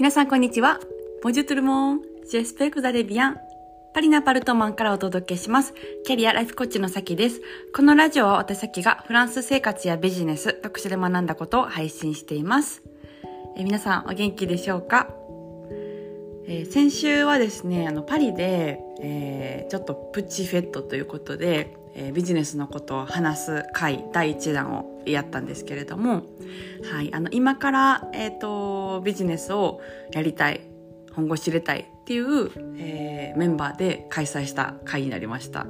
皆さんこんにちは。ボジュトゥルモン、ジェスペクザレビアン。パリナパルトマンからお届けします。キャリアライフコーチのさきです。このラジオは私さきがフランス生活やビジネス、特殊で学んだことを配信しています。え皆さんお元気でしょうか、えー、先週はですね、あのパリで、えー、ちょっとプチフェットということで、えー、ビジネスのことを話す回第1弾をやったんですけれども、はい、あの今から、えーと、ビジネスをやりたい本腰入れたいっていう、えー、メンバーで開催した会になりました。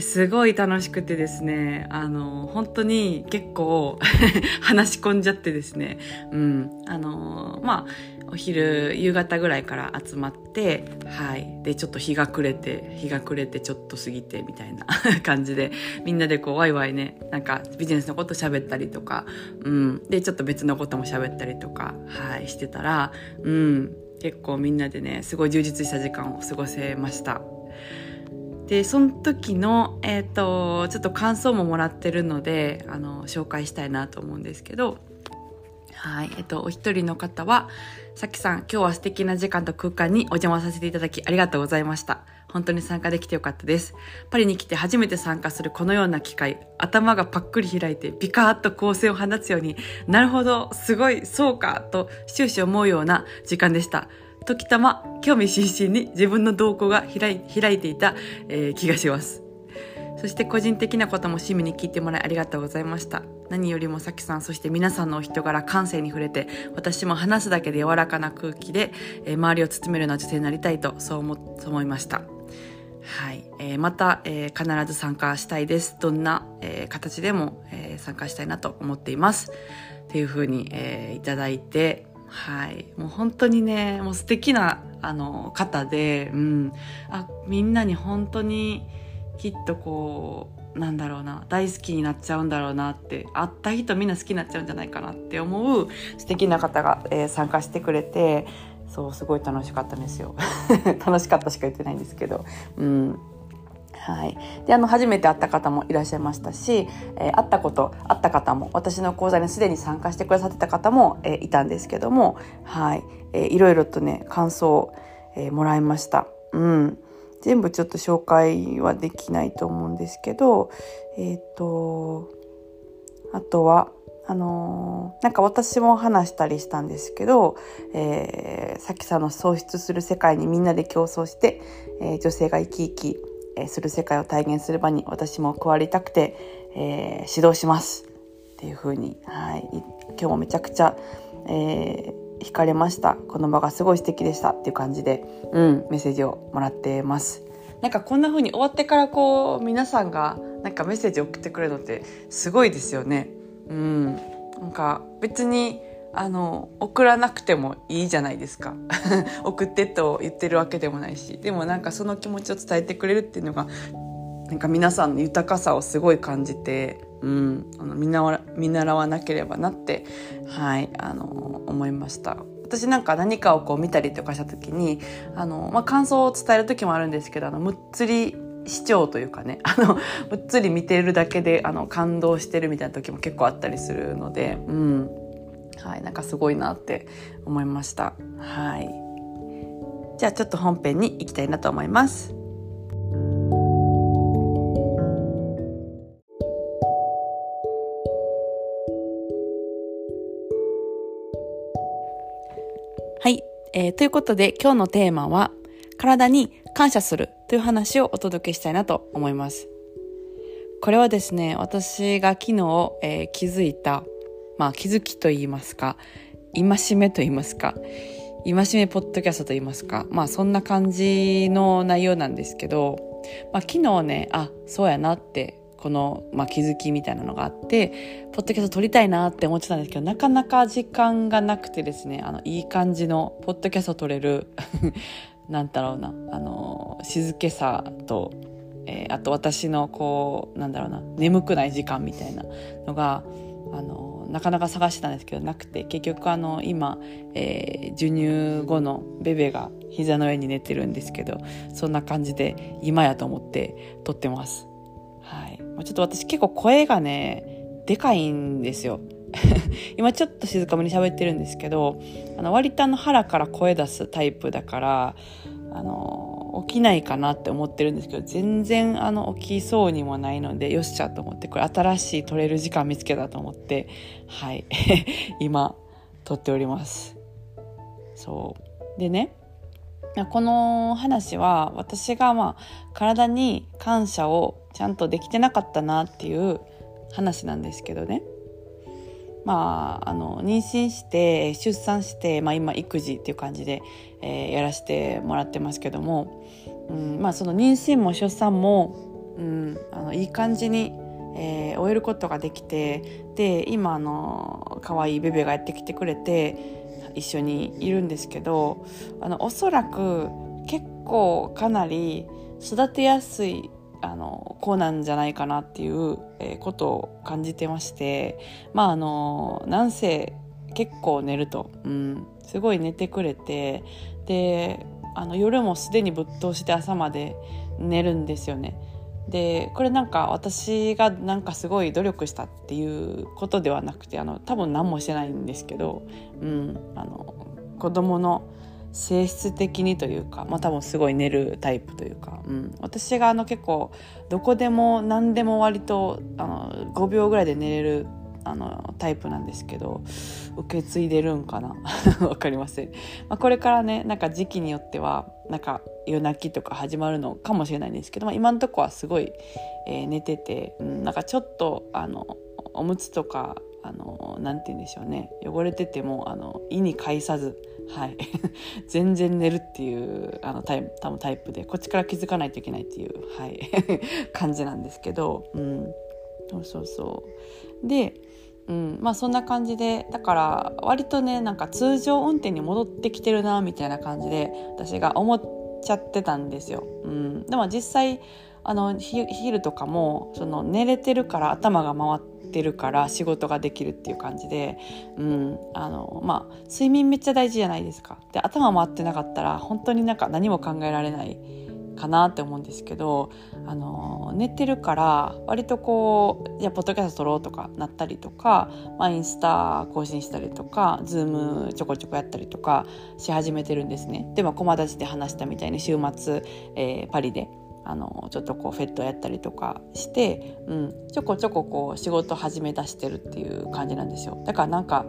すごい楽しくてですね、あの、本当に結構 話し込んじゃってですね、うん、あの、まあ、お昼、夕方ぐらいから集まって、はい。で、ちょっと日が暮れて、日が暮れてちょっと過ぎてみたいな 感じで、みんなでこうワイワイね、なんかビジネスのこと喋ったりとか、うん。で、ちょっと別のことも喋ったりとか、はい、してたら、うん。結構みんなでね、すごい充実した時間を過ごせました。でその時の、えーと、ちょっと感想ももらってるのであの紹介したいなと思うんですけどはい。えっ、とお一人の方はさきさん今日は素敵な時間と空間にお邪魔させていただきありがとうございました。本当に参加できてよかったです。パリに来て初めて参加するこのような機会頭がパックリ開いてビカーッと光線を放つようになるほどすごいそうかと終始思うような時間でした。時たま興味津々に自分の動向が開いていた、えー、気がします。そして個人的なことも趣味に聞いてもらいありがとうございました。何よりもさきさん、そして皆さんのお人柄、感性に触れて、私も話すだけで柔らかな空気で、えー、周りを包めるような女性になりたいと、そう思そう思いました。はい。えー、また、えー、必ず参加したいです。どんな、えー、形でも、えー、参加したいなと思っています。っていうふうに、えー、いただいて、はい。もう本当にね、もう素敵な、あの、方で、うん。あ、みんなに本当に、きっとこう、なんだろうな、大好きになっちゃうんだろうなって、会った人みんな好きになっちゃうんじゃないかなって思う素敵な方が、えー、参加してくれて、そう、すごい楽しかったんですよ。楽しかったしか言ってないんですけど、うん。はい。で、あの、初めて会った方もいらっしゃいましたし、えー、会ったこと、会った方も、私の講座にすでに参加してくださってた方も、えー、いたんですけども、はい。えー、いろいろとね、感想を、えー、もらいました。うん。全部ちょっと紹介はできないと思うんですけど、えっ、ー、と、あとは、あのー、なんか私も話したりしたんですけど、えー、さきさんの喪失する世界にみんなで競争して、えー、女性が生き生き、する世界を体現する場に私も加わりたくて、え、指導します。っていう風に、はい、今日もめちゃくちゃ、え、惹かれました。この場がすごい素敵でしたっていう感じで、うん、メッセージをもらってます。なんかこんな風に終わってからこう皆さんがなんかメッセージ送ってくれるのってすごいですよね。うん。なんか別にあの送らなくてもいいじゃないですか。送ってと言ってるわけでもないし。でもなんかその気持ちを伝えてくれるっていうのがなんか皆さんの豊かさをすごい感じて、うん、あの見習見習わなければなって、はい、あの思いました。私なんか何かをこう見たりとかした時にあの、まあ、感想を伝える時もあるんですけどあのむっつり視聴というかね あのむっつり見てるだけであの感動してるみたいな時も結構あったりするので、うん、はい、なんかすごいなって思いました。はい。じゃあちょっと本編に行きたいなと思います。えー。ということで今日のテーマは体に感謝するという話をお届けしたいなと思います。これはですね、私が昨日、えー、気づいたまあ気づきと言いますか、戒めと言いますか、戒めポッドキャストと言いますか、まあそんな感じの内容なんですけど、まあ昨日ね、あ、そうやなって、この、まあ、気づきみたいなのがあって、ポッドキャスト撮りたいなって思ってたんですけど、なかなか時間がなくてですね、あの、いい感じの、ポッドキャスト撮れる なんだろうな、あの、静けさと、えー、あと私のこう、なんだろうな、眠くない時間みたいなのが、あの、なかなか探してたんですけどなくて結局あの今、えー、授乳後のベベが膝の上に寝てるんですけどそんな感じで今やと思って撮ってます。はい、ちょっと私結構声がねでかいんですよ。今ちょっと静かめに喋ってるんですけどあの割とあの腹から声出すタイプだからあの起きないかなって思ってるんですけど全然あの起きそうにもないのでよっしゃと思ってこれ新しい取れる時間見つけたと思ってはい。今撮っております。そう。でねこの話は私がまあ体に感謝をちゃんとできてなかったなっていう話なんですけどね。まあ、あの妊娠して出産して、まあ、今育児っていう感じで、えー、やらせてもらってますけども、うんまあ、その妊娠も出産も、うん、あのいい感じに、えー、終えることができてで今あの可愛いベベがやってきてくれて一緒にいるんですけどあのおそらく結構かなり育てやすいあの子なんじゃないかなっていう、ことを感じてましてまああのなんせ結構寝ると、うん、すごい寝てくれてであの夜もすでにぶっ通して朝まで寝るんですよね。でこれなんか私がなんかすごい努力したっていうことではなくてあの多分何もしてないんですけど、うん、あの子供の性質的にというか、まあ、多分すごい寝るタイプというか、うん、私があの結構どこでも何でも割とあの5秒ぐらいで寝れるあのタイプなんですけど受け継いでるんかな？わかりません、まあ、これからねなんか時期によってはなんか夜泣きとか始まるのかもしれないんですけど、まあ、今のとこはすごい、えー、寝てて、うん、なんかちょっとあのおむつとかあのなて言うんでしょうね。汚れててもあの意に介さずはい。全然寝るっていうあのタイ多分タイプでこっちから気づかないといけないっていう、はい、感じなんですけど、うん、そうそうそう。で、うんまあ、そんな感じでだから割とねなんか通常運転に戻ってきてるなみたいな感じで私が思っちゃってたんですよ。うん、でも実際あの昼とかもその寝れてるから頭が回ってるから仕事ができるっていう感じで、うんあのまあ、睡眠めっちゃ大事じゃないですか。で頭回ってなかったら本当になんか何も考えられないかなって思うんですけどあの寝てるから割とこうじゃあポッドキャスト撮ろうとかなったりとか、まあ、インスタ更新したりとか Zoom ちょこちょこやったりとかし始めてるんですね。でも友達で話したみたいに週末、えー、パリであのちょっとこうフェットやったりとかして、うん、ちょこちょここう仕事始め出してるっていう感じなんですよだからなんか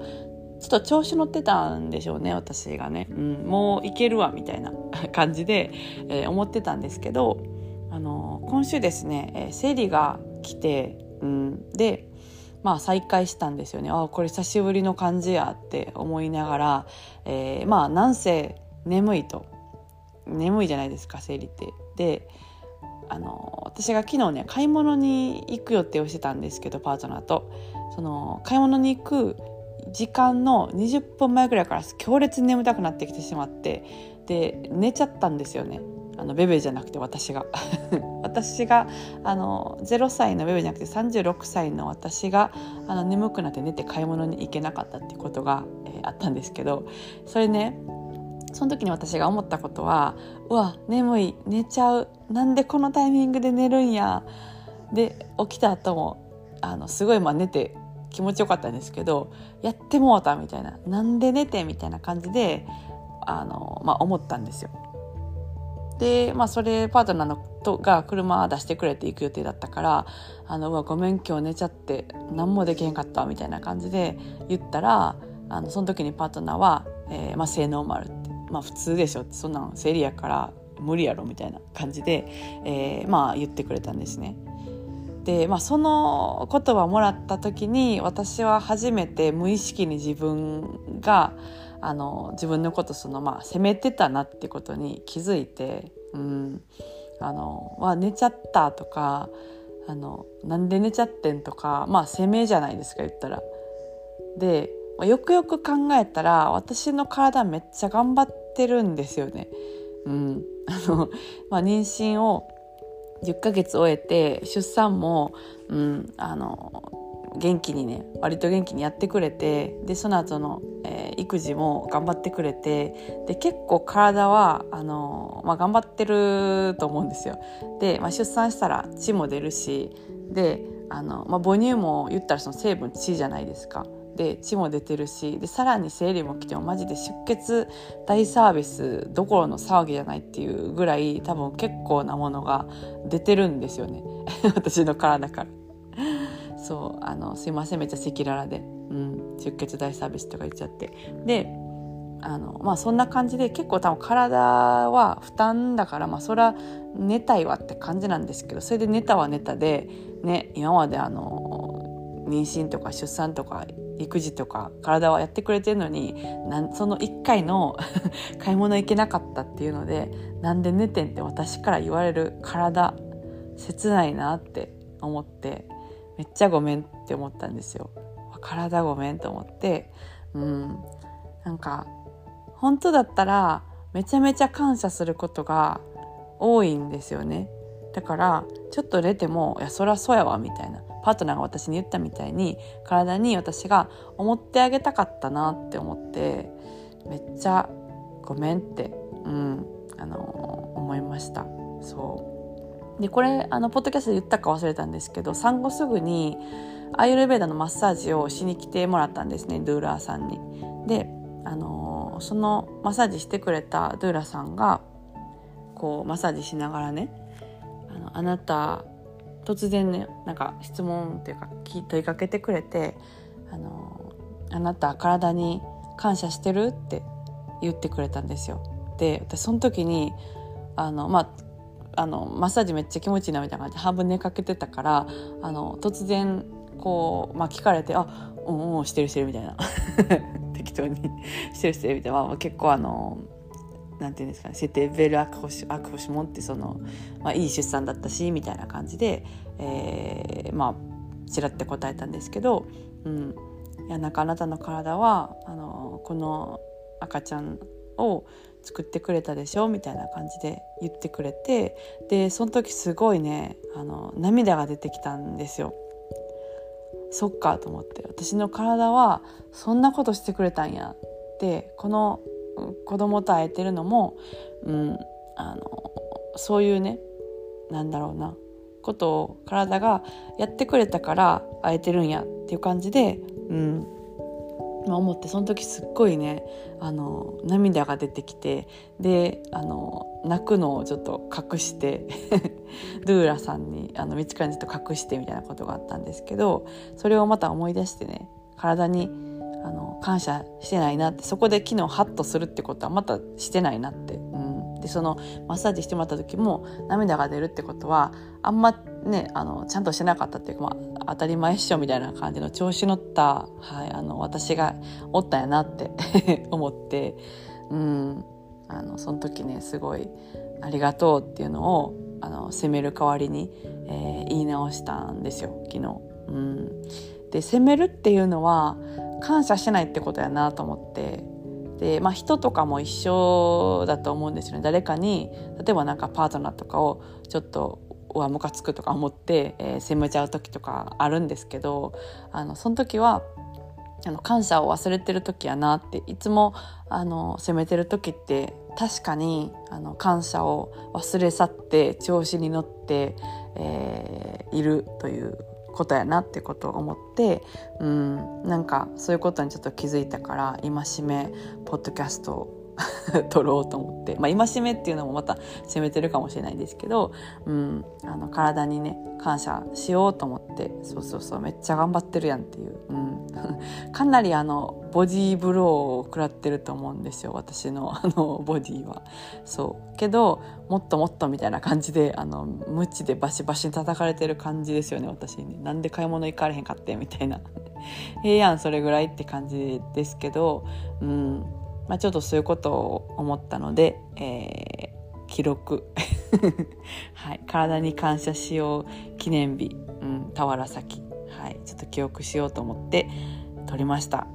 ちょっと調子乗ってたんでしょうね私がね、うん、もういけるわみたいな 感じで、えー、思ってたんですけどあの今週ですね、えー、生理が来て、うん、でまあ再会したんですよね。あこれ久しぶりの感じやって思いながら、えー、まあなんせ眠いと。眠いじゃないですか生理って。であの私が昨日ね買い物に行く予定をしてたんですけどパートナーと。その買い物に行く時間の20分前ぐらいから強烈に眠たくなってきてしまってで寝ちゃったんですよね。あのベベじゃなくて私が。私があの0歳のベベじゃなくて36歳の私があの眠くなって寝て買い物に行けなかったっていうことが、えー、あったんですけどそれねその時に私が思ったことはうわ眠い寝ちゃうなんでこのタイミングで寝るんやで起きた後もあのすごいまあ寝て気持ちよかったんですけどやってもうたみたいななんで寝てみたいな感じであの、まあ、思ったんですよ。で、まあ、それパートナーのとが車出してくれて行く予定だったから「あのうわごめん今日寝ちゃって何もできへんかった」みたいな感じで言ったらあのその時にパートナーは「えーまあ、性能丸」ってまあ普通でしょってそんなん生理やから無理やろみたいな感じで、えー、まあ言ってくれたんですね。で、まあ、その言葉もらった時に私は初めて無意識に自分があの自分のことその、まあ、責めてたなってことに気づいて、うんあのまあ、寝ちゃったとかあのなんで寝ちゃってんとかまあ責めじゃないですか言ったら。でよくよく考えたら私の体めっちゃ頑張ってるんですよね。うん、あの、まあ、妊娠を10ヶ月終えて出産も、うん、あの元気にね割と元気にやってくれてでその後の、えー、育児も頑張ってくれてで結構体はあの、まあ、頑張ってると思うんですよ。で、まあ、出産したら血も出るしであの、まあ、母乳も言ったらその成分血じゃないですか。で血も出てるしでさらに生理も来てもマジで出血大サービスどころの騒ぎじゃないっていうぐらい多分結構なものが出てるんですよね。私の体から。そうあのすいませんめっちゃ赤裸々で、うん、出血大サービスとか言っちゃって。であのまあそんな感じで結構多分体は負担だからまあそれは寝たいわって感じなんですけどそれで寝たは寝たでね今まであの妊娠とか出産とか育児とか体はやってくれてるのになんその1回の 買い物行けなかったっていうのでなんで寝てんって私から言われる体切ないなって思ってめっちゃごめんって思ったんですよ。体ごめんと思ってうん。なんか本当だったらめちゃめちゃ感謝することが多いんですよね。だからちょっと出ても「いやそりゃそうやわ」みたいな。パートナーが私に言ったみたいに体に私が思ってあげたかったなって思ってめっちゃごめんって、うん、あの思いましたそうでこれあのポッドキャストで言ったか忘れたんですけど産後すぐにアイルベーダのマッサージをしに来てもらったんですねドゥーラーさんに。であのそのマッサージしてくれたドゥーラさんがこうマッサージしながらね「あのあなた突然ねなんか質問っていうか問いかけてくれて「あのあなた体に感謝してる?」って言ってくれたんですよ。で私その時にあのまああのマッサージめっちゃ気持ちいいなみたいな感じで半分寝かけてたからあの突然こう、まあ、聞かれて「あうんうんしてるしてる」みたいな 適当にしてるしてるみたいな、まあ、結構あのなんていうんですかね「セテベルアクホシアクホシモン」ってその、まあ、いい出産だったしみたいな感じで、えー、まあちらって答えたんですけど、うん、いやなんかあなたの体はあのこの赤ちゃんを作ってくれたでしょみたいな感じで言ってくれてでその時すごいねあの涙が出てきたんですよ。そっかと思って私の体はそんなことしてくれたんやってこの子供と会えてるのも、うん、あのそういうねなんだろうなことを体がやってくれたから会えてるんやっていう感じで、うんまあ、思ってその時すっごいねあの涙が出てきてであの泣くのをちょっと隠して ドゥーラさんにあの道からずっと隠してみたいなことがあったんですけどそれをまた思い出してね体にあの感謝してないなってそこで昨日ハッとするってことはまたしてないなって、うん、でそのマッサージしてもらった時も涙が出るってことはあんまねあのちゃんとしてなかったっていうか、まあ、当たり前っしょみたいな感じの調子乗った、はい、あの私がおったんやなって 思って、うん、あのその時ねすごいありがとうっていうのをあの責める代わりに、えー、言い直したんですよ昨日。うん、で責めるっていうのは感謝してないってことやなと思って。で、まあ、人とかも一緒だと思うんですよね。誰かに例えばなんかパートナーとかをちょっとうわムカつくとか思って、えー、責めちゃう時とかあるんですけどあのその時はあの感謝を忘れてる時やなっていつもあの責めてる時って確かにあの感謝を忘れ去って調子に乗って、えー、いるということやなってことを思ってうんなんかそういうことにちょっと気づいたから戒めポッドキャストを 撮ろうと思って、まあ、戒めっていうのもまた責めてるかもしれないですけど、うん、あの体にね感謝しようと思ってそうそうそうめっちゃ頑張ってるやんっていう、うん、かなりあのボディーブローを食らってると思うんですよ私の あのボディは。そう。けどもっともっとみたいな感じであの無知でバシバシに叩かれてる感じですよね私に、ね。なんで買い物行かれへんかってみたいな。ええやんそれぐらいって感じですけど、うん。まあ、ちょっとそういうことを思ったので、えー、記録、はい、体に感謝しよう記念日、うん、田原崎、はい、ちょっと記憶しようと思って撮りました。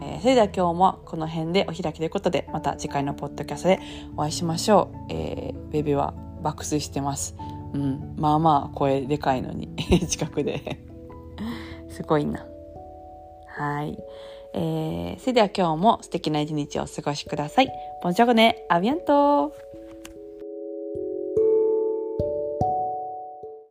えー、それでは今日もこの辺でお開きということでまた次回のポッドキャストでお会いしましょう。えー、ベビーは爆睡してます。うん、まあまあ声でかいのに 近くで すごいな。はい。えー、それでは今日も素敵な一日をお過ごしください。ボンジョルネ、アビアント